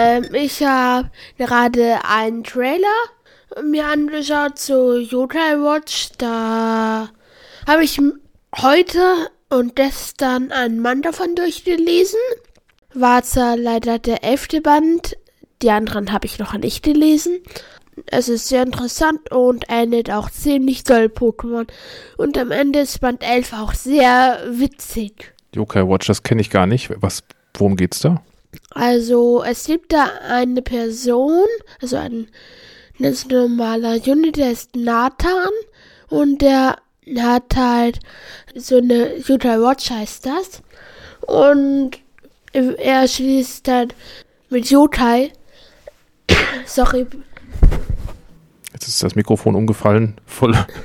Ähm, ich habe gerade einen Trailer mir angeschaut zu Yokai Watch. Da habe ich heute und gestern einen Mann davon durchgelesen. War zwar leider der elfte Band, die anderen habe ich noch nicht gelesen. Es ist sehr interessant und endet auch ziemlich doll Pokémon. Und am Ende ist Band 11 auch sehr witzig. Yokai Watch, das kenne ich gar nicht. Was, worum geht's da? Also, es gibt da eine Person, also ein ganz normaler Junge, der ist Nathan und der hat halt so eine Yokai Watch heißt das. Und er schließt dann mit Yokai. Sorry. Jetzt ist das Mikrofon umgefallen. Voll. Ja.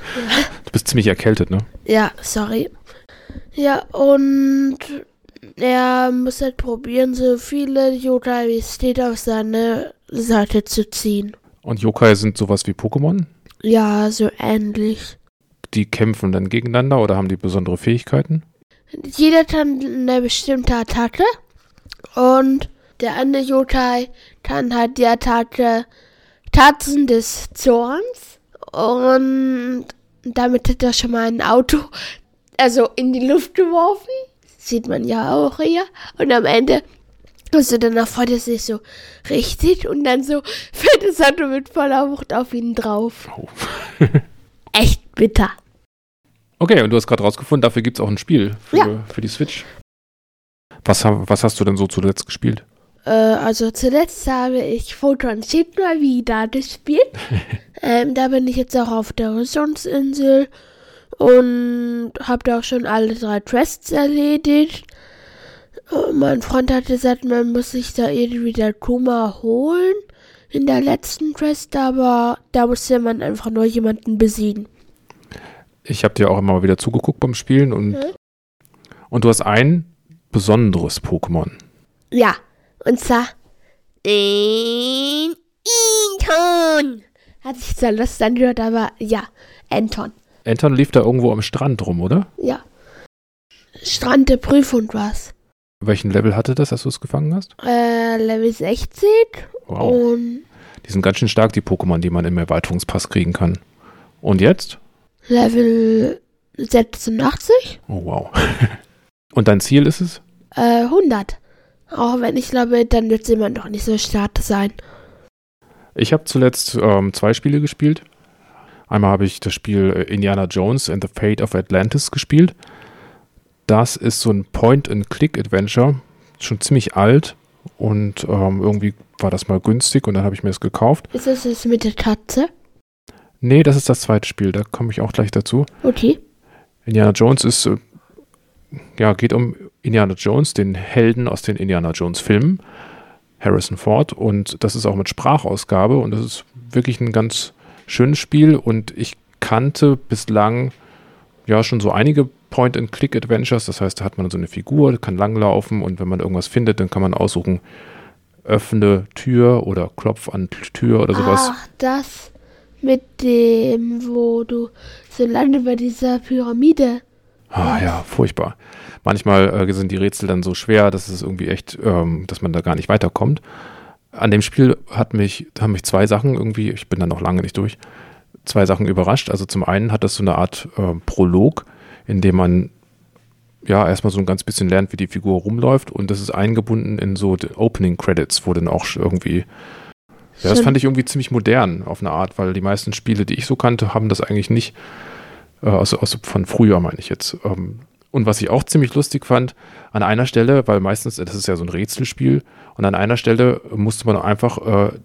Du bist ziemlich erkältet, ne? Ja, sorry. Ja, und er muss halt probieren, so viele Yokai wie es steht auf seine Seite zu ziehen. Und Yokai sind sowas wie Pokémon? Ja, so ähnlich. Die kämpfen dann gegeneinander oder haben die besondere Fähigkeiten? Jeder hat eine bestimmte Attacke und der andere Yokai kann halt die Attacke Tatzen des Zorns und damit hat er schon mal ein Auto also in die Luft geworfen. Sieht man ja auch hier. Und am Ende also dann erfreut er sich so richtig und dann so fällt das Auto mit voller Wucht auf ihn drauf. Oh. Echt bitter. Okay, und du hast gerade rausgefunden, dafür gibt es auch ein Spiel für, ja. für die Switch. Was, was hast du denn so zuletzt gespielt? Äh, also zuletzt habe ich Photon Ship mal wieder gespielt. ähm, da bin ich jetzt auch auf der Horizonsinsel und habe da auch schon alle drei Quests erledigt. Oh, mein Freund hat gesagt, man muss sich da irgendwie der Kuma holen in der letzten Quest, aber da musste man einfach nur jemanden besiegen. Ich habe dir auch immer wieder zugeguckt beim Spielen und, hm? und du hast ein besonderes Pokémon. Ja, und zwar den Anton. Hat sich zwar lustig angehört, aber ja, Anton. Anton lief da irgendwo am Strand rum, oder? Ja. Strand der Prüfung war's. Welchen Level hatte das, als du es gefangen hast? Äh, Level 60. Wow. Und die sind ganz schön stark, die Pokémon, die man im Erweiterungspass kriegen kann. Und jetzt? Level 86. Oh, wow. Und dein Ziel ist es? Äh, 100. Auch wenn ich glaube, dann wird es immer noch nicht so stark sein. Ich habe zuletzt ähm, zwei Spiele gespielt. Einmal habe ich das Spiel äh, Indiana Jones and the Fate of Atlantis gespielt. Das ist so ein Point-and-Click-Adventure, schon ziemlich alt und ähm, irgendwie war das mal günstig und dann habe ich mir das gekauft. Ist das das mit der Katze? Nee, das ist das zweite Spiel, da komme ich auch gleich dazu. Okay. Indiana Jones ist, äh, ja, geht um Indiana Jones, den Helden aus den Indiana Jones Filmen, Harrison Ford und das ist auch mit Sprachausgabe und das ist wirklich ein ganz schönes Spiel und ich kannte bislang ja schon so einige Point-and-Click-Adventures. Das heißt, da hat man so eine Figur, kann langlaufen und wenn man irgendwas findet, dann kann man aussuchen, öffne Tür oder klopf an Tür oder sowas. Ach, das mit dem, wo du so lange bei dieser Pyramide. Ah ja, furchtbar. Manchmal äh, sind die Rätsel dann so schwer, dass es irgendwie echt, ähm, dass man da gar nicht weiterkommt. An dem Spiel hat mich, haben mich zwei Sachen irgendwie, ich bin da noch lange nicht durch, zwei Sachen überrascht. Also zum einen hat das so eine Art äh, Prolog, in dem man ja erstmal so ein ganz bisschen lernt, wie die Figur rumläuft und das ist eingebunden in so Opening Credits, wo dann auch irgendwie ja, das fand ich irgendwie ziemlich modern auf eine Art, weil die meisten Spiele, die ich so kannte, haben das eigentlich nicht, äh, also, also von früher meine ich jetzt. Ähm, und was ich auch ziemlich lustig fand, an einer Stelle, weil meistens, das ist ja so ein Rätselspiel, und an einer Stelle musste man einfach äh,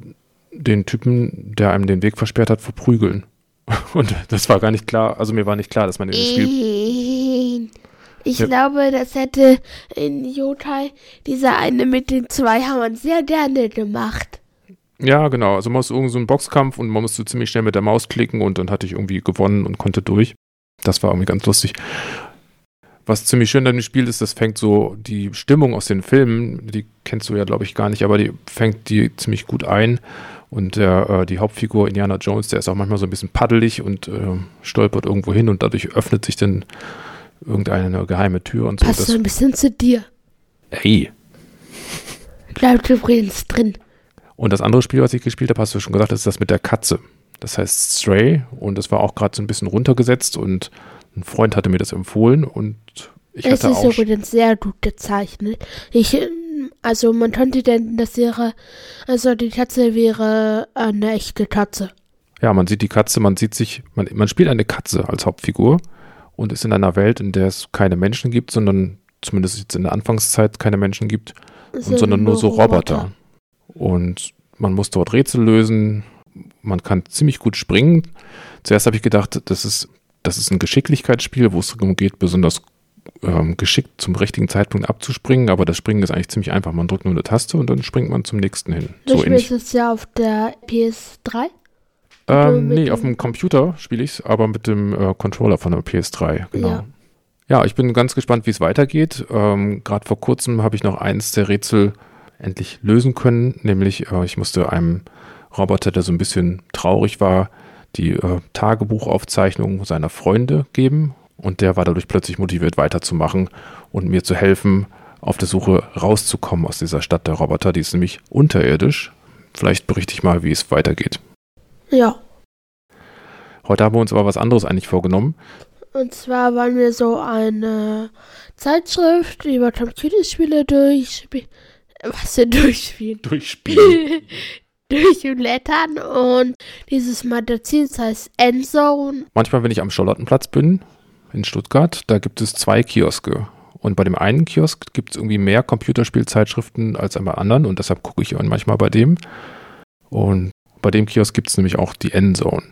den Typen, der einem den Weg versperrt hat, verprügeln. Und das war gar nicht klar, also mir war nicht klar, dass man in dem Spiel. Ich ja. glaube, das hätte in Yotai dieser eine mit den zwei Hammern sehr gerne gemacht. Ja, genau. Also man muss irgendwie so einen Boxkampf und man musste ziemlich schnell mit der Maus klicken und dann hatte ich irgendwie gewonnen und konnte durch. Das war irgendwie ganz lustig. Was ziemlich schön an dem Spiel ist, das fängt so die Stimmung aus den Filmen, die kennst du ja, glaube ich, gar nicht, aber die fängt die ziemlich gut ein. Und der, äh, die Hauptfigur Indiana Jones, der ist auch manchmal so ein bisschen paddelig und äh, stolpert irgendwo hin und dadurch öffnet sich dann irgendeine geheime Tür und so. Passt so ein bisschen zu dir. Hey. Bleibt übrigens drin. Und das andere Spiel, was ich gespielt habe, hast du schon gesagt, ist das mit der Katze. Das heißt Stray und das war auch gerade so ein bisschen runtergesetzt und ein Freund hatte mir das empfohlen und ich es hatte ist auch. übrigens sehr gut gezeichnet. Ich, also man könnte denken, das wäre, also die Katze wäre eine echte Katze. Ja, man sieht die Katze, man sieht sich, man, man spielt eine Katze als Hauptfigur und ist in einer Welt, in der es keine Menschen gibt, sondern zumindest jetzt in der Anfangszeit keine Menschen gibt, Es und, sondern nur so Roboter. Und man muss dort Rätsel lösen, man kann ziemlich gut springen. Zuerst habe ich gedacht, das ist, das ist ein Geschicklichkeitsspiel, wo es darum geht, besonders ähm, geschickt zum richtigen Zeitpunkt abzuspringen, aber das Springen ist eigentlich ziemlich einfach. Man drückt nur eine Taste und dann springt man zum nächsten hin. Du so spielst es ja auf der PS3. Ähm, nee, auf dem Computer spiele ich es, aber mit dem äh, Controller von der PS3, genau. Ja. Ja, ich bin ganz gespannt, wie es weitergeht. Ähm, Gerade vor kurzem habe ich noch eins der Rätsel endlich lösen können, nämlich äh, ich musste einem Roboter, der so ein bisschen traurig war, die äh, Tagebuchaufzeichnung seiner Freunde geben und der war dadurch plötzlich motiviert weiterzumachen und mir zu helfen, auf der Suche rauszukommen aus dieser Stadt der Roboter. Die ist nämlich unterirdisch. Vielleicht berichte ich mal, wie es weitergeht. Ja. Heute haben wir uns aber was anderes eigentlich vorgenommen. Und zwar wollen wir so eine Zeitschrift über Computerspiele durchspielen. Was denn durchspielen? Durchspielen. Durchblättern und dieses Magazin, das heißt Endzone. Manchmal, wenn ich am Charlottenplatz bin, in Stuttgart, da gibt es zwei Kioske. Und bei dem einen Kiosk gibt es irgendwie mehr Computerspielzeitschriften als bei anderen und deshalb gucke ich auch manchmal bei dem. Und bei dem Kiosk gibt es nämlich auch die Endzone.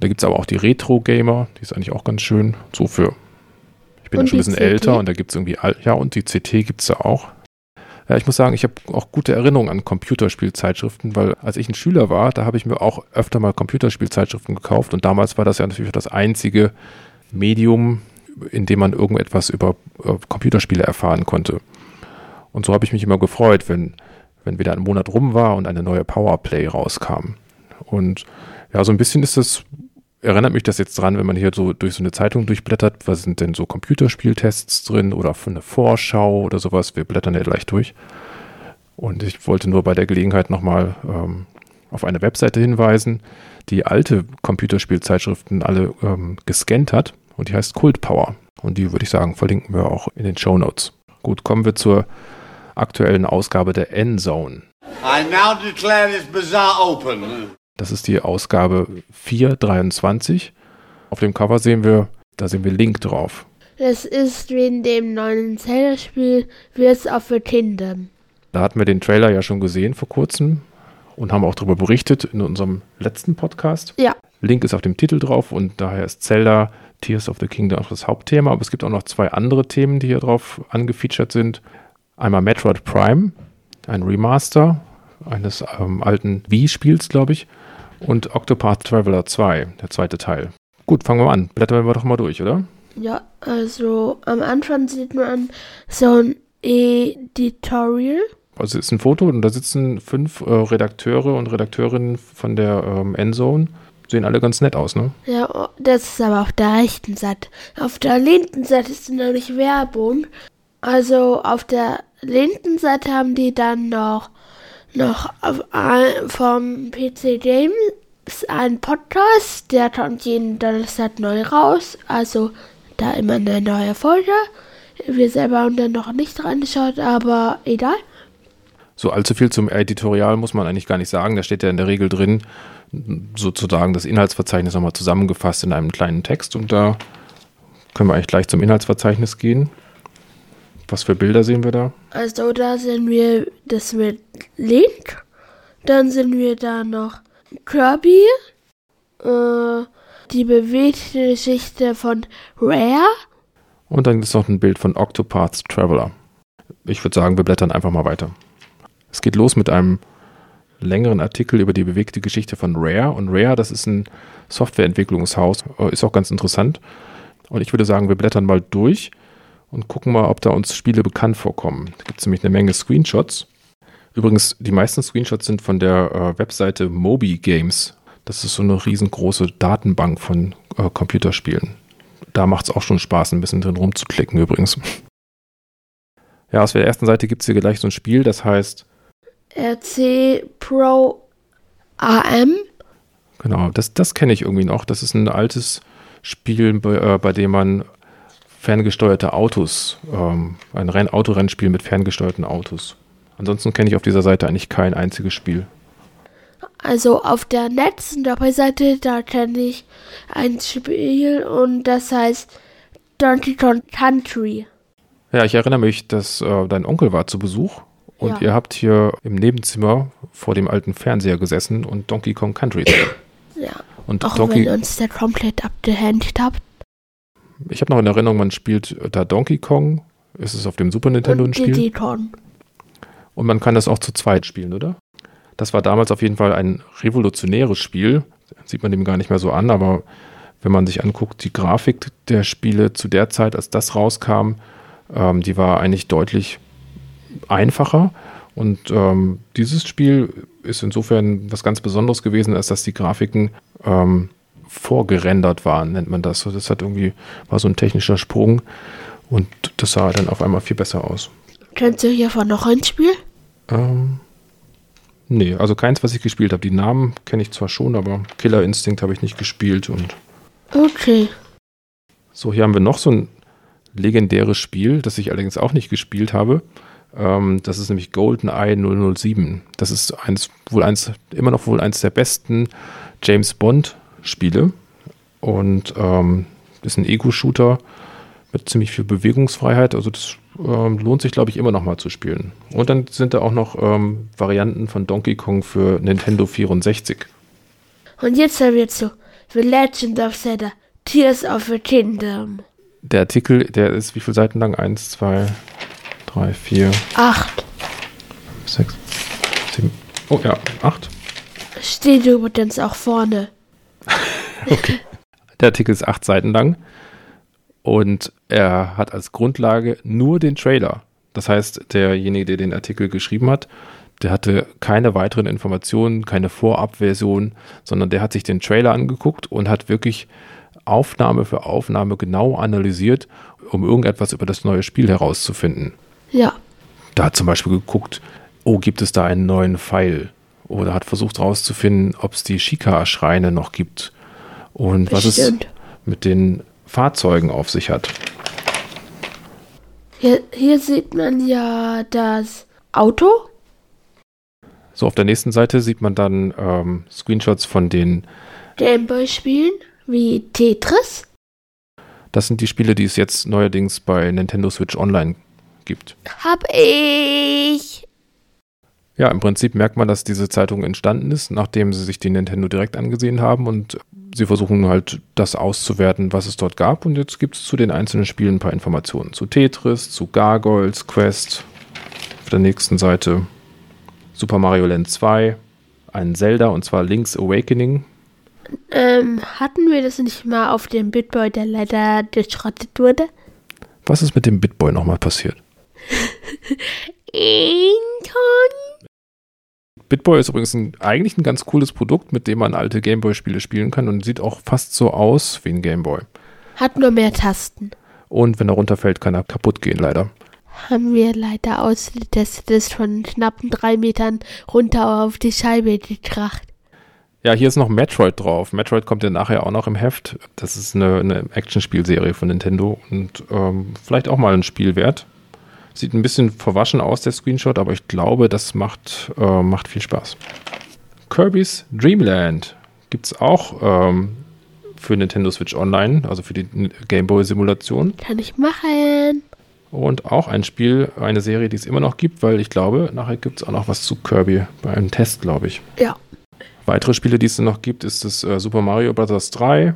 Da gibt es aber auch die Retro-Gamer, die ist eigentlich auch ganz schön. So für, ich bin ja Und schon ein bisschen CT? älter und da gibt es irgendwie, ja, und die CT gibt es da auch. Ja, ich muss sagen, ich habe auch gute Erinnerungen an Computerspielzeitschriften, weil als ich ein Schüler war, da habe ich mir auch öfter mal Computerspielzeitschriften gekauft und damals war das ja natürlich das einzige Medium, in dem man irgendetwas über Computerspiele erfahren konnte. Und so habe ich mich immer gefreut, wenn, wenn wieder ein Monat rum war und eine neue Powerplay rauskam. Und ja, so ein bisschen ist das, erinnert mich das jetzt dran, wenn man hier so durch so eine Zeitung durchblättert, was sind denn so Computerspieltests drin oder für eine Vorschau oder sowas. Wir blättern ja gleich durch. Und ich wollte nur bei der Gelegenheit nochmal ähm, auf eine Webseite hinweisen, die alte Computerspielzeitschriften alle ähm, gescannt hat und die heißt Cult Power. Und die würde ich sagen, verlinken wir auch in den Show Notes. Gut, kommen wir zur aktuellen Ausgabe der Endzone. I now declare this bazaar open. Das ist die Ausgabe 423. Auf dem Cover sehen wir, da sehen wir Link drauf. Das ist wie in dem neuen Zelda-Spiel Wirds of the Kingdom. Da hatten wir den Trailer ja schon gesehen vor kurzem und haben auch darüber berichtet in unserem letzten Podcast. Ja. Link ist auf dem Titel drauf und daher ist Zelda Tears of the Kingdom auch das Hauptthema. Aber es gibt auch noch zwei andere Themen, die hier drauf angefeatured sind. Einmal Metroid Prime, ein Remaster eines ähm, alten Wii-Spiels, glaube ich. Und Octopath Traveler 2, der zweite Teil. Gut, fangen wir mal an. Blättern wir doch mal durch, oder? Ja, also am Anfang sieht man so ein Editorial. Also es ist ein Foto und da sitzen fünf äh, Redakteure und Redakteurinnen von der ähm, Endzone. Sehen alle ganz nett aus, ne? Ja, oh, das ist aber auf der rechten Seite. Auf der linken Seite ist nämlich Werbung. Also auf der linken Seite haben die dann noch, noch ein, vom PC Games einen Podcast, der kommt jeden Donnerstag neu raus. Also da immer eine neue Folge. Wir selber haben da noch nicht reingeschaut, aber egal. So allzu viel zum Editorial muss man eigentlich gar nicht sagen. Da steht ja in der Regel drin, sozusagen das Inhaltsverzeichnis nochmal zusammengefasst in einem kleinen Text. Und da können wir eigentlich gleich zum Inhaltsverzeichnis gehen. Was für Bilder sehen wir da? Also da sind wir das mit Link. Dann sind wir da noch Kirby. Äh, die bewegte Geschichte von Rare. Und dann ist noch ein Bild von Octopath Traveler. Ich würde sagen, wir blättern einfach mal weiter. Es geht los mit einem längeren Artikel über die bewegte Geschichte von Rare. Und Rare, das ist ein Softwareentwicklungshaus, äh, ist auch ganz interessant. Und ich würde sagen, wir blättern mal durch und gucken mal, ob da uns Spiele bekannt vorkommen. Da gibt es nämlich eine Menge Screenshots. Übrigens, die meisten Screenshots sind von der äh, Webseite Moby Games. Das ist so eine riesengroße Datenbank von äh, Computerspielen. Da macht es auch schon Spaß, ein bisschen drin rumzuklicken übrigens. Ja, auf der ersten Seite gibt es hier gleich so ein Spiel, das heißt RC Pro AM. Genau, das, das kenne ich irgendwie noch. Das ist ein altes Spiel, bei, äh, bei dem man ferngesteuerte Autos, ähm, ein Renn Autorennspiel mit ferngesteuerten Autos. Ansonsten kenne ich auf dieser Seite eigentlich kein einziges Spiel. Also auf der letzten Doppelseite, da kenne ich ein Spiel und das heißt Donkey Kong Country. Ja, ich erinnere mich, dass äh, dein Onkel war zu Besuch und Ja. ihr habt hier im Nebenzimmer vor dem alten Fernseher gesessen und Donkey Kong Country. Ja. Und Auch Donkey, wenn uns der komplett abgehängt hat. Ich habe noch in Erinnerung, man spielt da Donkey Kong. Es ist auf dem Super Nintendo ein Spiel. Und man kann das auch zu zweit spielen, oder? Das war damals auf jeden Fall ein revolutionäres Spiel. Sieht man dem gar nicht mehr so an, aber wenn man sich anguckt, die Grafik der Spiele zu der Zeit, als das rauskam, ähm, die war eigentlich deutlich einfacher. Und ähm, dieses Spiel ist insofern was ganz Besonderes gewesen, als dass die Grafiken ähm, vorgerendert waren, nennt man das. So, Das hat irgendwie, war so ein technischer Sprung und das sah dann auf einmal viel besser aus. Kennst du hiervon noch ein Spiel? Ähm, nee, also keins, was ich gespielt habe. Die Namen kenne ich zwar schon, aber Killer Instinct habe ich nicht gespielt. Und Okay. so, hier haben wir noch so ein legendäres Spiel, das ich allerdings auch nicht gespielt habe. Ähm, das ist nämlich GoldenEye 007. Das ist eins, wohl eins, immer noch wohl eins der besten James Bond Spiele. Und ähm, ist ein Ego-Shooter mit ziemlich viel Bewegungsfreiheit. Also das ähm, lohnt sich, glaube ich, immer noch mal zu spielen. Und dann sind da auch noch ähm, Varianten von Donkey Kong für Nintendo 64. Und jetzt haben wir zu The Legend of Zelda Tears of the Kingdom. Der Artikel, der ist wie viele Seiten lang? Eins, zwei, drei, vier, Acht. sechs, sieben. Oh ja, acht. Steht übrigens auch vorne. Der Artikel ist acht Seiten lang und er hat als Grundlage nur den Trailer. Das heißt, derjenige, der den Artikel geschrieben hat, der hatte keine weiteren Informationen, keine Vorabversion, sondern der hat sich den Trailer angeguckt und hat wirklich Aufnahme für Aufnahme genau analysiert, um irgendetwas über das neue Spiel herauszufinden. Ja. Da hat zum Beispiel geguckt, oh, gibt es da einen neuen Pfeil? Oder hat versucht herauszufinden, ob es die Shika-Schreine noch gibt. Und was es Bestimmt. mit den Fahrzeugen auf sich hat. Hier, hier sieht man ja das Auto. So, auf der nächsten Seite sieht man dann ähm, Screenshots von den, Gameboy-Spielen wie Tetris. das sind die Spiele, die es jetzt neuerdings bei Nintendo Switch Online gibt. Hab ich. Ja, im Prinzip merkt man, dass diese Zeitung entstanden ist, nachdem sie sich die Nintendo direkt angesehen haben und sie versuchen halt das auszuwerten, was es dort gab. Und jetzt gibt es zu den einzelnen Spielen ein paar Informationen. Zu Tetris, zu Gargoyles, Quest. Auf der nächsten Seite Super Mario Land 2, ein Zelda und zwar Link's Awakening. Ähm, hatten wir das nicht mal auf dem Bitboy, der leider geschrottet wurde? Was ist mit dem Bitboy nochmal passiert? Inton. Bitboy ist übrigens ein, eigentlich ein ganz cooles Produkt, mit dem man alte Gameboy-Spiele spielen kann und sieht auch fast so aus wie ein Gameboy. Hat nur mehr Tasten. Und wenn er runterfällt, kann er kaputt gehen, leider. Haben wir leider ausgetestet, ist von knappen drei Metern runter auf die Scheibe gekracht. Ja, hier ist noch Metroid drauf. Metroid kommt ja nachher auch noch im Heft. Das ist eine, eine Actionspielserie von Nintendo und ähm, vielleicht auch mal ein Spiel wert. Sieht ein bisschen verwaschen aus, der Screenshot, aber ich glaube, das macht, äh, macht viel Spaß. Kirby's Dreamland gibt es auch ähm, für Nintendo Switch Online, also für die Gameboy-Simulation. Kann ich machen. Und auch ein Spiel, eine Serie, die es immer noch gibt, weil ich glaube, nachher gibt es auch noch was zu Kirby bei einem Test, glaube ich. Ja. Weitere Spiele, die es noch gibt, ist das äh, Super Mario Bros. 3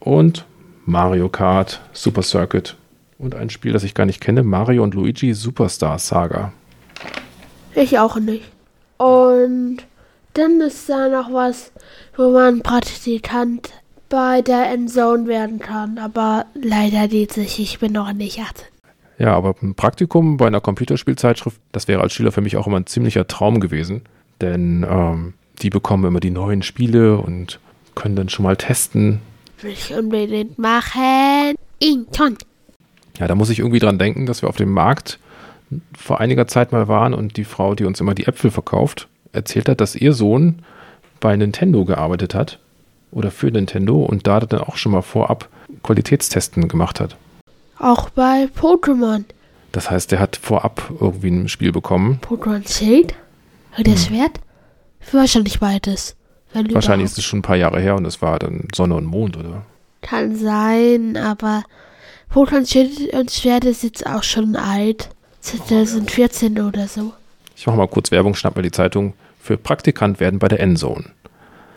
und Mario Kart Super Circuit. Und ein Spiel, das ich gar nicht kenne, Mario und Luigi Superstar Saga. Ich auch nicht. Und dann ist da noch was, wo man Praktikant bei der Endzone werden kann. Aber leider geht sich, ich bin noch nicht 18. Ja, aber ein Praktikum bei einer Computerspielzeitschrift, das wäre als Schüler für mich auch immer ein ziemlicher Traum gewesen. Denn ähm, die bekommen immer die neuen Spiele und können dann schon mal testen. Will ich unbedingt machen. Inton. Ja, da muss ich irgendwie dran denken, dass wir auf dem Markt vor einiger Zeit mal waren und die Frau, die uns immer die Äpfel verkauft, erzählt hat, dass ihr Sohn bei Nintendo gearbeitet hat oder für Nintendo und da dann auch schon mal vorab Qualitätstesten gemacht hat. Auch bei Pokémon. Das heißt, der hat vorab irgendwie ein Spiel bekommen. Pokémon Schild? Das Schwert? Wahrscheinlich beides. Hm. Wahrscheinlich ist überhaupt. es schon ein paar Jahre her und es war dann Sonne und Mond, oder? Kann sein, aber Pokémon Schild und Schwert ist jetzt auch schon alt. 2014 oder so. Ich mache mal kurz Werbung, schnapp mir die Zeitung. Für Praktikant werden bei der Endzone.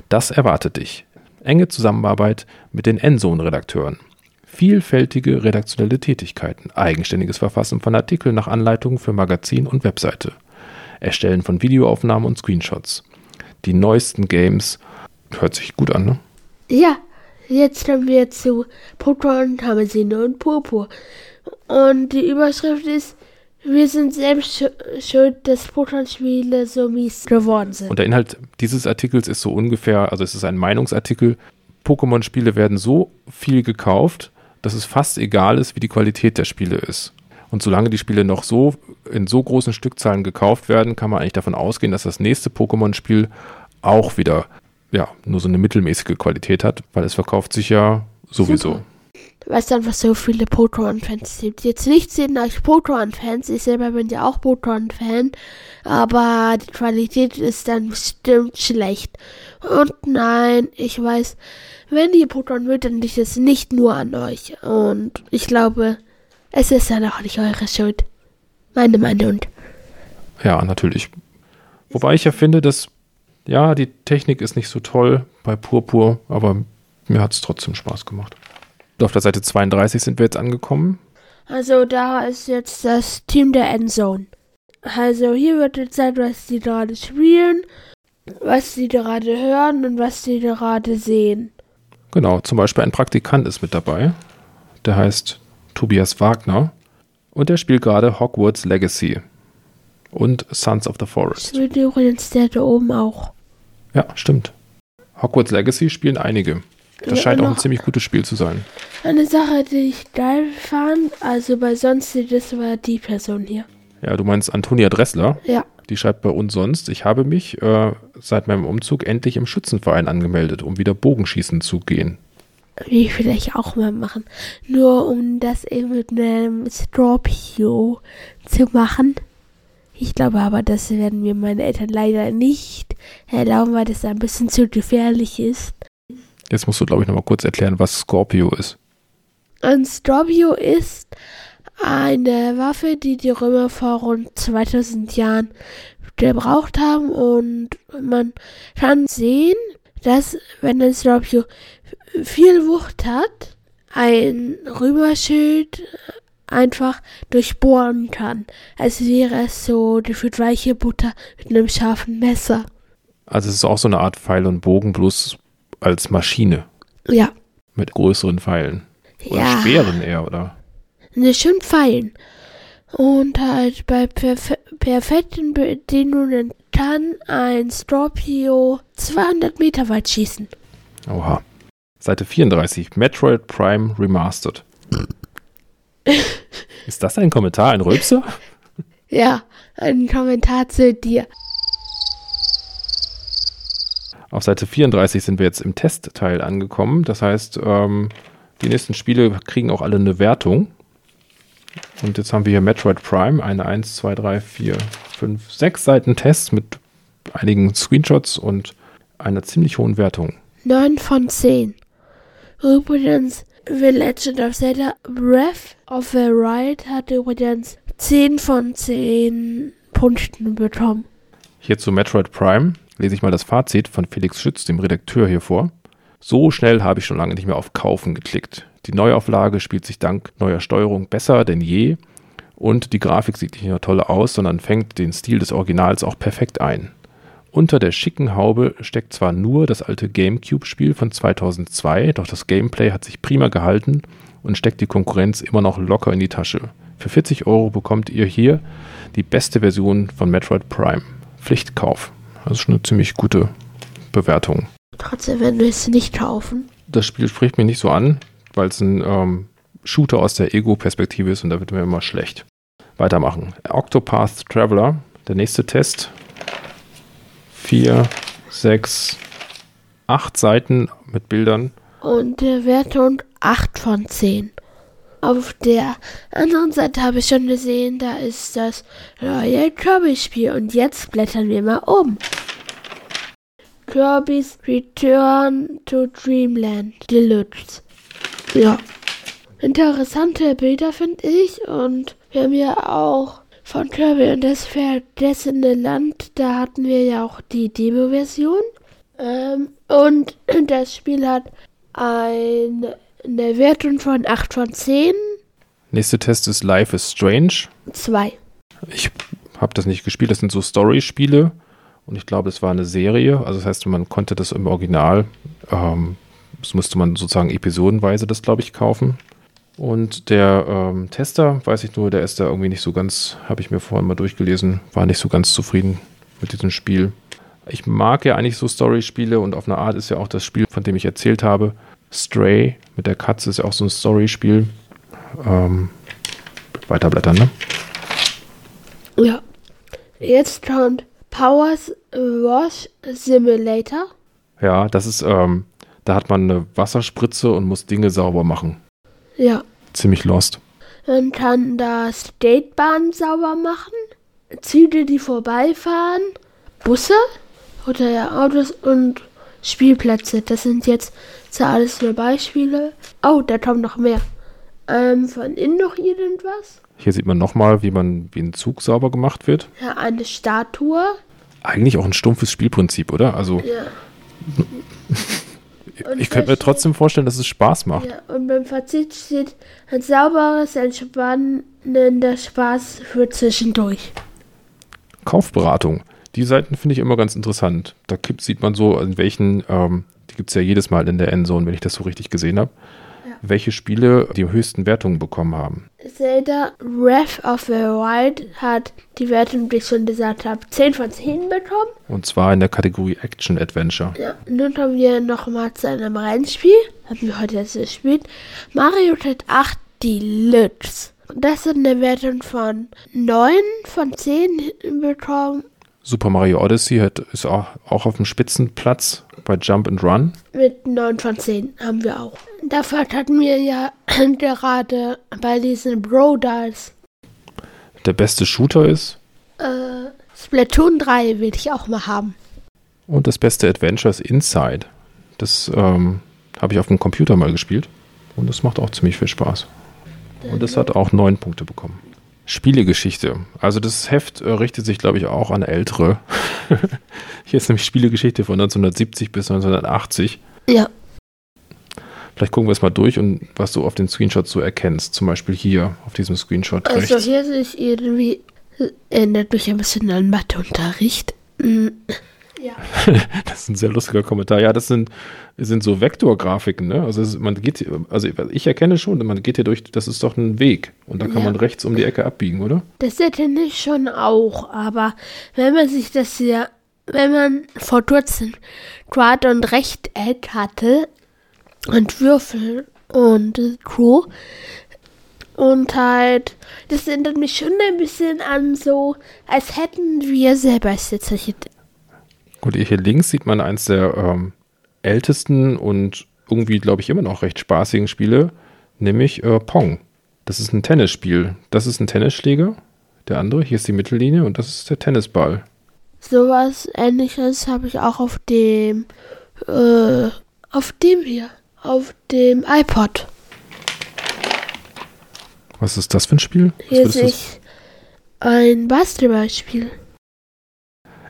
Das erwartet dich. Enge Zusammenarbeit mit den Endzone-Redakteuren. Vielfältige redaktionelle Tätigkeiten. Eigenständiges Verfassen von Artikeln nach Anleitungen für Magazin und Webseite. Erstellen von Videoaufnahmen und Screenshots. Die neuesten Games. Hört sich gut an, ne? Ja, jetzt kommen wir zu Pokémon, Tamazine und Purpur. Und die Überschrift ist, wir sind selbst schu- schuld, dass Pokémon-Spiele so mies geworden sind. Und der Inhalt dieses Artikels ist so ungefähr, also es ist ein Meinungsartikel. Pokémon-Spiele werden so viel gekauft, dass es fast egal ist, wie die Qualität der Spiele ist. Und solange die Spiele noch so in so großen Stückzahlen gekauft werden, kann man eigentlich davon ausgehen, dass das nächste Pokémon-Spiel auch wieder ja, nur so eine mittelmäßige Qualität hat, weil es verkauft sich ja sowieso. Super. Weil es einfach so viele Pokémon-Fans gibt. Jetzt nicht sind euch Pokémon-Fans, ich selber bin ja auch Pokémon-Fan, aber die Qualität ist dann bestimmt schlecht. Und nein, ich weiß, wenn ihr Pokémon mögt, dann liegt es nicht nur an euch. Und ich glaube, es ist dann auch nicht eure Schuld. Meine Meinung. Ja, natürlich. Wobei ich ja finde, dass, ja, die Technik ist nicht so toll bei Purpur, aber mir hat es trotzdem Spaß gemacht. Auf der Seite 32 sind wir jetzt angekommen. Also da ist jetzt das Team der Endzone. Also hier wird gezeigt, was die gerade spielen, was sie gerade hören und was sie gerade sehen. Genau, zum Beispiel ein Praktikant ist mit dabei. Der heißt Tobias Wagner. Und der spielt gerade Hogwarts Legacy und Sons of the Das Forest. wird übrigens der da oben auch. Ja, stimmt. Hogwarts Legacy spielen einige. Das Ja, scheint auch ein ziemlich gutes Spiel zu sein. Eine Sache, die ich geil fand, also bei sonst, das war die Person hier. Ja, du meinst Antonia Dressler. Ja, Die schreibt bei uns sonst, ich habe mich äh, seit meinem Umzug endlich im Schützenverein angemeldet, um wieder Bogenschießen zu gehen. ich vielleicht auch mal machen. Nur um das eben mit einem Scorpio zu machen. Ich glaube aber, das werden mir meine Eltern leider nicht erlauben, weil das ein bisschen zu gefährlich ist. Jetzt musst du, glaube ich, nochmal kurz erklären, was Scorpio ist. Ein Scorpio ist eine Waffe, die die Römer vor rund 2000 Jahren gebraucht haben und man kann sehen, dass wenn ein Scorpio viel Wucht hat, ein Römerschild einfach durchbohren kann, als wäre es so gefühlt weiche Butter mit einem scharfen Messer. Also es ist auch so eine Art Pfeil und Bogen, bloß als Maschine Ja, mit größeren Pfeilen. Oder Ja. Speeren eher, oder? ne, schön Pfeilen. Und halt bei perf perfekten Bedingungen kann ein Scorpio 200 Meter weit schießen. Oha. Seite 34, Metroid Prime Remastered. ist das ein Kommentar, ein Rülpser? Ja, ein Kommentar zu dir. Auf Seite 34 sind wir jetzt im Testteil angekommen. Das heißt, ähm, die nächsten Spiele kriegen auch alle eine Wertung. Und jetzt haben wir hier Metroid Prime, eine 1, 2, 3, 4, 5, 6 Seiten Test mit einigen Screenshots und einer ziemlich hohen Wertung. 9 von 10. Übrigens, The Legend of Zelda Breath of the Wild hat übrigens 10 von 10 Punkten bekommen. Hier zu Metroid Prime lese ich mal das Fazit von Felix Schütz, dem Redakteur hier vor. So schnell habe ich schon lange nicht mehr auf Kaufen geklickt. Die Neuauflage spielt sich dank neuer Steuerung besser denn je und die Grafik sieht nicht nur toll aus, sondern fängt den Stil des Originals auch perfekt ein. Unter der schicken Haube steckt zwar nur das alte GameCube-Spiel von 2002, doch das Gameplay hat sich prima gehalten und steckt die Konkurrenz immer noch locker in die Tasche. Für 40 Euro bekommt ihr hier die beste Version von Metroid Prime. Pflichtkauf. Das ist schon eine ziemlich gute Bewertung. Trotzdem werden wir es nicht kaufen. Das Spiel spricht mich nicht so an, weil es ein ähm, Shooter aus der Ego-Perspektive ist und da wird mir immer schlecht. weitermachen. Octopath Traveler, der nächste Test. Vier, sechs, acht Seiten mit Bildern. Und der Wertung 8 von 10. Auf der anderen Seite habe ich schon gesehen, da ist das neue Kirby-Spiel. Und jetzt blättern wir mal um. Kirby's Return to Dreamland Deluxe. Ja. Interessante Bilder finde ich. Und wir haben ja auch von Kirby und das vergessene Land, da hatten wir ja auch die Demo-Version. Ähm, und das Spiel hat eine, eine Wertung von 8 von 10. Nächster Test ist Life is Strange. 2. Ich habe das nicht gespielt, das sind so Story-Spiele und ich glaube, es war eine Serie. Also das heißt, man konnte das im Original, ähm, das musste man sozusagen episodenweise das, glaube ich, kaufen. Und der ähm, Tester, weiß ich nur, der ist da irgendwie nicht so ganz, habe ich mir vorhin mal durchgelesen, war nicht so ganz zufrieden mit diesem Spiel. Ich mag ja eigentlich so Story-Spiele und auf eine Art ist ja auch das Spiel, von dem ich erzählt habe, Stray mit der Katze ist ja auch so ein Story-Spiel. Ähm, weiterblättern, ne? Ja. Jetzt kommt Powers Wash Simulator. Ja, das ist, ähm, da hat man eine Wasserspritze und muss Dinge sauber machen. Ja. Ziemlich lost. Man kann da Skatebahnen sauber machen, Züge, die vorbeifahren, Busse oder ja, Autos und Spielplätze. Das sind jetzt zwar alles nur Beispiele. Oh, da kommt noch mehr. Ähm, von innen noch irgendwas? Hier sieht man nochmal, wie man wie ein Zug sauber gemacht wird. Ja, eine Statue. Eigentlich auch ein stumpfes Spielprinzip, oder? Also Ja. Ich könnte mir trotzdem vorstellen, dass es Spaß macht. Ja, und beim Fazit steht ein sauberes, entspannender Spaß für zwischendurch. Kaufberatung. Die Seiten finde ich immer ganz interessant. Da sieht man so, in welchen, ähm, die gibt es ja jedes Mal in der Endzone, wenn ich das so richtig gesehen habe. Welche Spiele die höchsten Wertungen bekommen haben. Zelda Breath of the Wild hat die Wertung, die ich schon gesagt habe, 10 von 10 bekommen. Und zwar in der Kategorie Action Adventure. Ja, nun kommen wir nochmal zu einem Rennspiel. Haben wir heute jetzt gespielt. Mario Kart 8 Deluxe. Das hat eine Wertung von 9 von 10 bekommen. Super Mario Odyssey hat, ist auch, auch auf dem Spitzenplatz bei Jump and Run. Mit 9 von 10 haben wir auch. Dafür hatten wir ja gerade bei diesen Brodals Der beste Shooter ist äh, Splatoon 3 will ich auch mal haben. und das beste Adventure ist Inside. Das ähm, habe ich auf dem Computer mal gespielt und das macht auch ziemlich viel Spaß. Und das hat auch neun Punkte bekommen. Spielegeschichte. Also das Heft äh, richtet sich, glaube ich, auch an Ältere. Hier ist nämlich Spielegeschichte von 1970 bis 1980. Ja. Vielleicht gucken wir es mal durch und was du auf den Screenshots so erkennst. Zum Beispiel hier auf diesem Screenshot Also rechts. hier sehe ich irgendwie, erinnert mich ein bisschen an Matheunterricht. Mm. Ja. Das ist ein sehr lustiger Kommentar. Ja, das sind, sind so Vektorgrafiken, ne? Also es, man geht, hier- also ich erkenne schon, man geht hier durch, das ist doch ein Weg. Und da kann Ja. man rechts um die Ecke abbiegen, oder? Das hätte ich schon auch, aber wenn man sich das hier, wenn man vor kurzem Quad und Rechteck hatte und Würfel und Crew und halt, das erinnert mich schon ein bisschen an so, als hätten wir selber skizziert. Und hier links sieht man eins der ähm, ältesten und irgendwie, glaube ich, immer noch recht spaßigen Spiele, nämlich äh, Pong. Das ist ein Tennisspiel. Das ist ein Tennisschläger. Der andere, hier ist die Mittellinie und das ist der Tennisball. Sowas ähnliches habe ich auch auf dem, äh, auf dem hier, auf dem iPod. Was ist das für ein Spiel? Was Hier sehe ich ein Basketballspiel.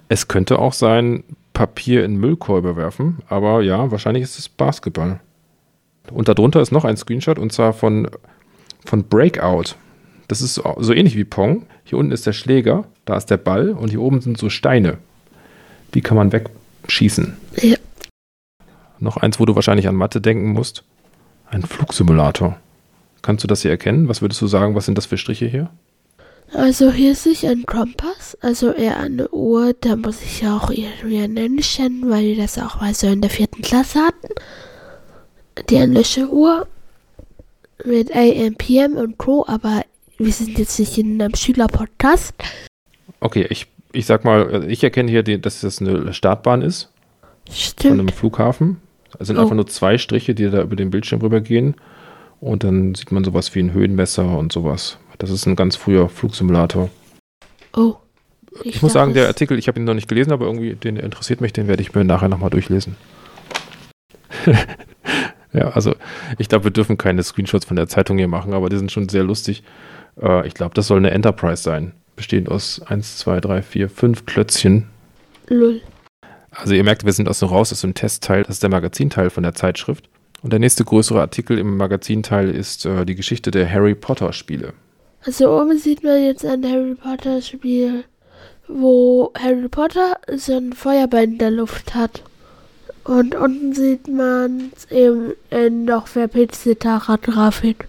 Es könnte auch sein, Papier in Müllkolbe werfen, aber ja, wahrscheinlich ist es Basketball. Und darunter ist noch ein Screenshot und zwar von, von Breakout. Das ist so so ähnlich wie Pong. Hier unten ist der Schläger, da ist der Ball und hier oben sind so Steine. Die kann man wegschießen. Ja. Noch eins, wo du wahrscheinlich an Mathe denken musst. Ein Flugsimulator. Kannst du das hier erkennen? Was würdest du sagen, was sind das für Striche hier? Also hier sehe ich einen Kompass, also eher eine Uhr, da muss ich ja auch irgendwie ein Englisch kennen, weil wir das auch mal so in der vierten Klasse hatten. Die englische Uhr mit AM, PM und Co., aber wir sind jetzt nicht in einem Schülerpodcast. Okay, ich, ich sag mal, ich erkenne hier, die, dass das eine Startbahn ist von einem Stimmt. Flughafen. Es sind Oh. einfach nur zwei Striche, die da über den Bildschirm rübergehen. Und dann sieht man sowas wie ein Höhenmesser und sowas. Das ist ein ganz früher Flugsimulator. Oh. Ich, muss sagen, der Artikel, ich habe ihn noch nicht gelesen, aber irgendwie, den interessiert mich, den werde ich mir nachher nochmal durchlesen. ja, also ich glaube, wir dürfen keine Screenshots von der Zeitung hier machen, aber die sind schon sehr lustig. Äh, ich glaube, das soll eine Enterprise sein. Bestehend aus 1, 2, 3, 4, 5 Klötzchen. Lull. Also ihr merkt, wir sind aus dem raus, aus dem Testteil, das ist der Magazinteil von der Zeitschrift. Und der nächste größere Artikel im Magazinteil ist äh, die Geschichte der Harry Potter Spiele. Also oben sieht man jetzt ein Harry Potter Spiel, wo Harry Potter so ein Feuerball in der Luft hat. Und unten sieht man eben in noch verpixelter Grafik.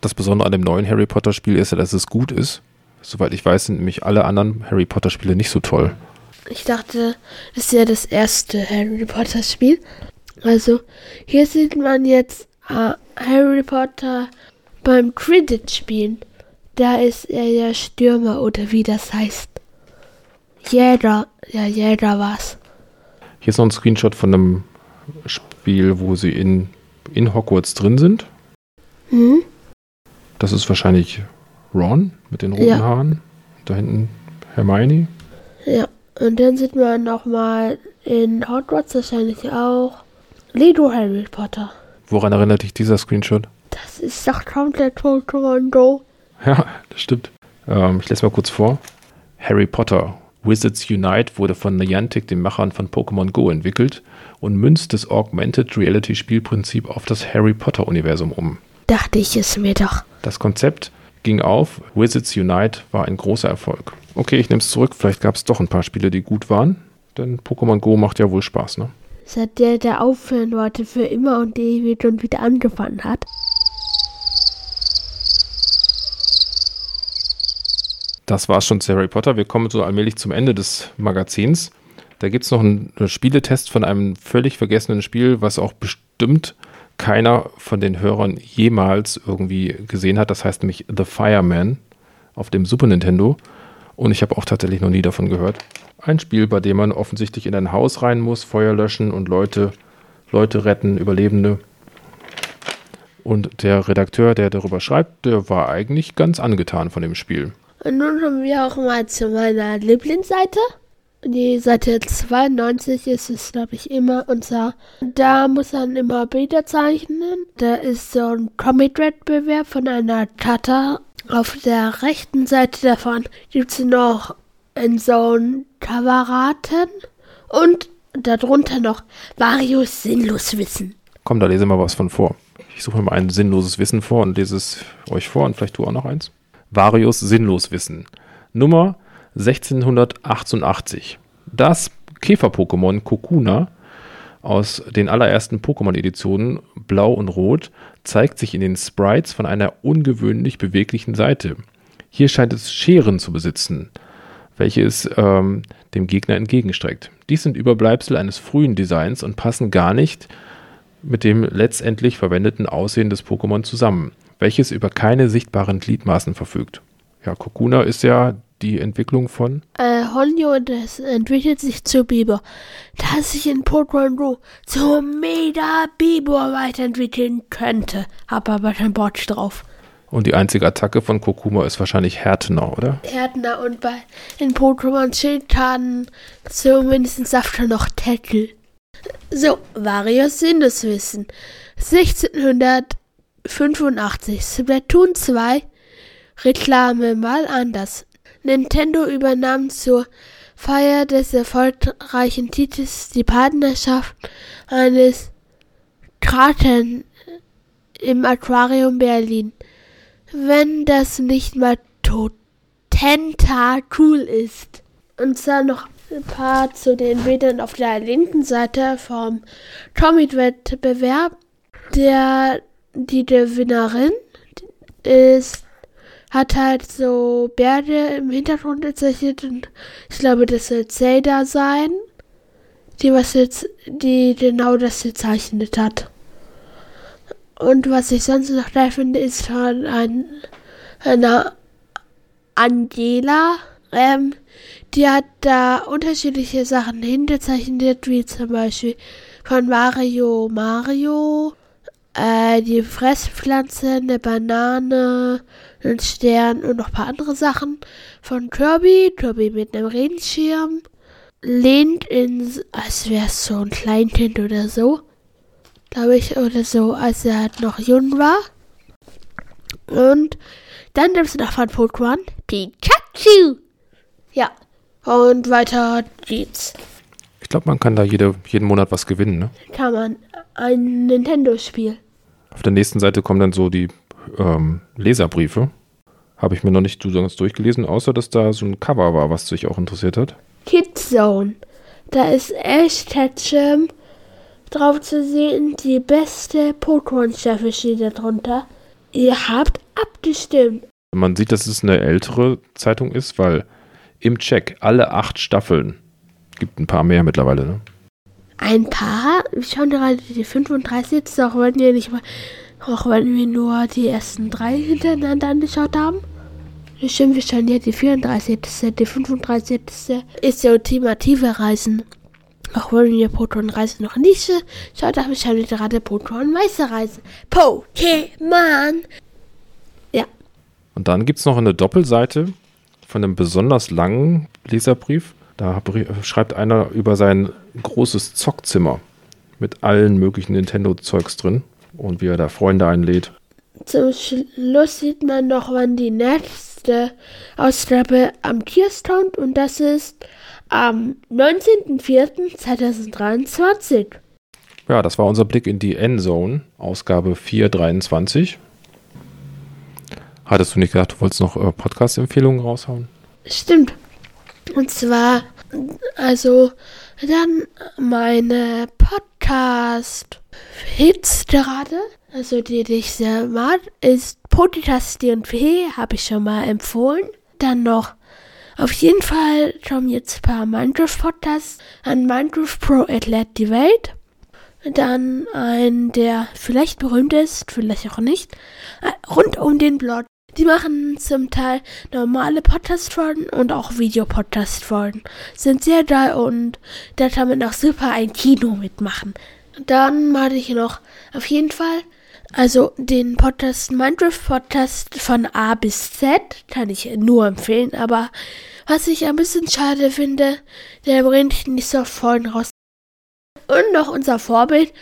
Das Besondere an dem neuen Harry Potter Spiel ist ja, dass es gut ist. Soweit ich weiß, sind nämlich alle anderen Harry Potter Spiele nicht so toll. Ich dachte, das ist ja das erste Harry Potter Spiel. Also, hier sieht man jetzt äh, Harry Potter beim Quidditch spielen. Da ist er ja Stürmer oder wie das heißt. Jeder, ja, jeder war's. Hier ist noch ein Screenshot von einem Spiel, wo sie in, in Hogwarts drin sind. Hm? Das ist wahrscheinlich Ron mit den roten Ja. Haaren. Da hinten Hermione. Ja, und dann sieht man nochmal in Hogwarts wahrscheinlich auch Lido Harry Potter. Woran erinnert dich dieser Screenshot? Das ist doch komplett Pokémon Go. Ja, das stimmt. Ähm, ich lese mal kurz vor. Harry Potter Wizards Unite wurde von Niantic, den Machern von Pokémon Go, entwickelt und münzt das Augmented Reality Spielprinzip auf das Harry Potter Universum um. Dachte ich es mir doch. Das Konzept ging auf, Wizards Unite war ein großer Erfolg. Okay, ich nehme es zurück, vielleicht gab es doch ein paar Spiele, die gut waren, denn Pokémon Go macht ja wohl Spaß, ne? Seit der, der aufhören wollte für immer und ewig und wieder angefangen hat. Das war's schon zu Harry Potter. Wir kommen so allmählich zum Ende des Magazins. Da gibt es noch einen, einen Spieletest von einem völlig vergessenen Spiel, was auch bestimmt keiner von den Hörern jemals irgendwie gesehen hat. Das heißt nämlich The Fireman auf dem Super Nintendo. Und ich habe auch tatsächlich noch nie davon gehört. Ein Spiel, bei dem man offensichtlich in ein Haus rein muss, Feuer löschen und Leute, Leute retten, Überlebende. Und der Redakteur, der darüber schreibt, der war eigentlich ganz angetan von dem Spiel. Und nun kommen wir auch mal zu meiner Lieblingsseite. Die Seite 92 ist es, glaube ich, immer. Und zwar, da muss man immer Bilder zeichnen. Da ist so ein Comic-Wettbewerb von einer Tata. Auf der rechten Seite davon gibt es noch einen so einen Kameraden. Und darunter noch Varios Sinnloswissen. Komm, da lese mal was von vor. Ich suche mir mal ein sinnloses Wissen vor und lese es euch vor und vielleicht du auch noch eins. Varius Sinnloswissen. Nummer 1688. Das Käfer-Pokémon Kokuna aus den allerersten Pokémon-Editionen Blau und Rot zeigt sich in den Sprites von einer ungewöhnlich beweglichen Seite. Hier scheint es Scheren zu besitzen, welche es ähm, dem Gegner entgegenstreckt. Dies sind Überbleibsel eines frühen Designs und passen gar nicht mit dem letztendlich verwendeten Aussehen des Pokémon zusammen, welches über keine sichtbaren Gliedmaßen verfügt. Ja, Kokuna ist ja die Entwicklung von. Äh, Honjo, das entwickelt sich zu Biber. Dass sich in Pokémon Go zu Mega Bibor weiterentwickeln könnte. Hab aber keinen Bock drauf. Und die einzige Attacke von Kokuma ist wahrscheinlich Härtner, oder? Härtner und bei den Pokémon Schildkarten zumindest dafür noch Tackle. So, Varios Sinneswissen. 1685, Splatoon 2, Reklame mal anders. Nintendo übernahm zur Feier des erfolgreichen Titels die Partnerschaft eines Kraten im Aquarium Berlin. Wenn das nicht mal Tentacool ist. Und zwar noch ein paar zu den Bildern auf der linken Seite vom Comic-Wettbewerb. Der, die Gewinnerin ist, hat halt so Berge im Hintergrund gezeichnet und ich glaube, das soll Zelda sein, die was jetzt, die genau das gezeichnet hat. Und was ich sonst noch da finde, ist von ein, eine Angela, ähm, die hat da unterschiedliche Sachen hingezeichnet, wie zum Beispiel von Mario Mario, äh, die Fresspflanze, eine Banane, einen Stern und noch ein paar andere Sachen. Von Kirby, Kirby mit einem Regenschirm, lehnt in, als wäre es so ein Kleinkind oder so, glaube ich, oder so, als er halt noch jung war. Und dann gibt es noch von Pokémon Pikachu. Ja, und weiter geht's. Ich glaube, man kann da jede, jeden Monat was gewinnen. Ne? Kann man ein Nintendo-Spiel. Auf der nächsten Seite kommen dann so die ähm, Leserbriefe. Habe ich mir noch nicht so ganz durchgelesen, außer dass da so ein Cover war, was dich auch interessiert hat. Kidzone. Da ist Ash Ketchum drauf zu sehen. Die beste Pokémon-Staffel steht da drunter. Ihr habt abgestimmt. Man sieht, dass es eine ältere Zeitung ist, weil im Check alle acht Staffeln, gibt ein paar mehr mittlerweile, ne? Ein paar, wir schauen gerade die 35, auch wenn wir nicht mal, auch wenn wir nur die ersten drei hintereinander angeschaut haben. Stimmt, wir schauen ja die 34. Die 35. ist der ultimative Reisen. Auch wenn wir Proton Reise noch nicht schaut schauen wir gerade Proton Weiße Reise. Pokémon! Ja. Und dann gibt es noch eine Doppelseite von einem besonders langen Leserbrief. Da schreibt einer über sein großes Zockzimmer mit allen möglichen Nintendo-Zeugs drin und wie er da Freunde einlädt. Zum Schluss sieht man noch, wann die nächste Ausgabe am kommt und das ist am 19.04.2023. Ja, das war unser Blick in die Endzone, Ausgabe 423. Hattest du nicht gedacht, du wolltest noch äh, Podcast-Empfehlungen raushauen? Stimmt. Und zwar, also, dann meine Podcast-Hits gerade, also die, die ich sehr mag, ist Podcast DNP, habe ich schon mal empfohlen. Dann noch auf jeden Fall kommen jetzt ein paar Minecraft-Podcasts an Minecraft Pro Athlete die Welt. Dann ein, der vielleicht berühmt ist, vielleicht auch nicht, äh, rund um den Blog. Die machen zum Teil normale Podcast-Folgen und auch Videopodcast-Folgen. Sind sehr geil und da kann man auch super ein Kino mitmachen. Dann mache ich noch auf jeden Fall, also den Podcast, Minecraft-Podcast von A bis Z, kann ich nur empfehlen, aber was ich ein bisschen schade finde, der bringt nicht so Folgen raus. Und noch unser Vorbild,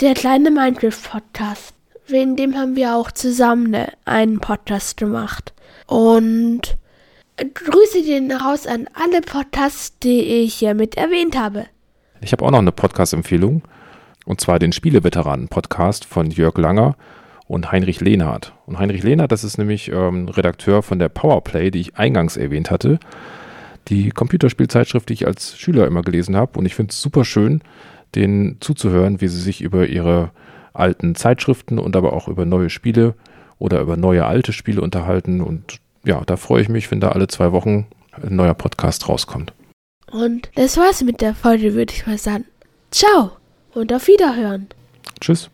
der kleine Minecraft-Podcast. Wegen dem haben wir auch zusammen ne, einen Podcast gemacht. Und Grüße gehen raus an alle Podcasts, die ich hiermit erwähnt habe. Ich habe auch noch eine Podcast-Empfehlung. Und zwar den Spieleveteranen-Podcast von Jörg Langer und Heinrich Lehnhardt. Und Heinrich Lehnhardt, das ist nämlich ähm, Redakteur von der Powerplay, die ich eingangs erwähnt hatte. Die Computerspielzeitschrift, die ich als Schüler immer gelesen habe. Und ich finde es super schön, denen zuzuhören, wie sie sich über ihre alten Zeitschriften und aber auch über neue Spiele oder über neue alte Spiele unterhalten. Und ja, da freue ich mich, wenn da alle zwei Wochen ein neuer Podcast rauskommt. Und das war's mit der Folge, würde ich mal sagen. Ciao und auf Wiederhören. Tschüss.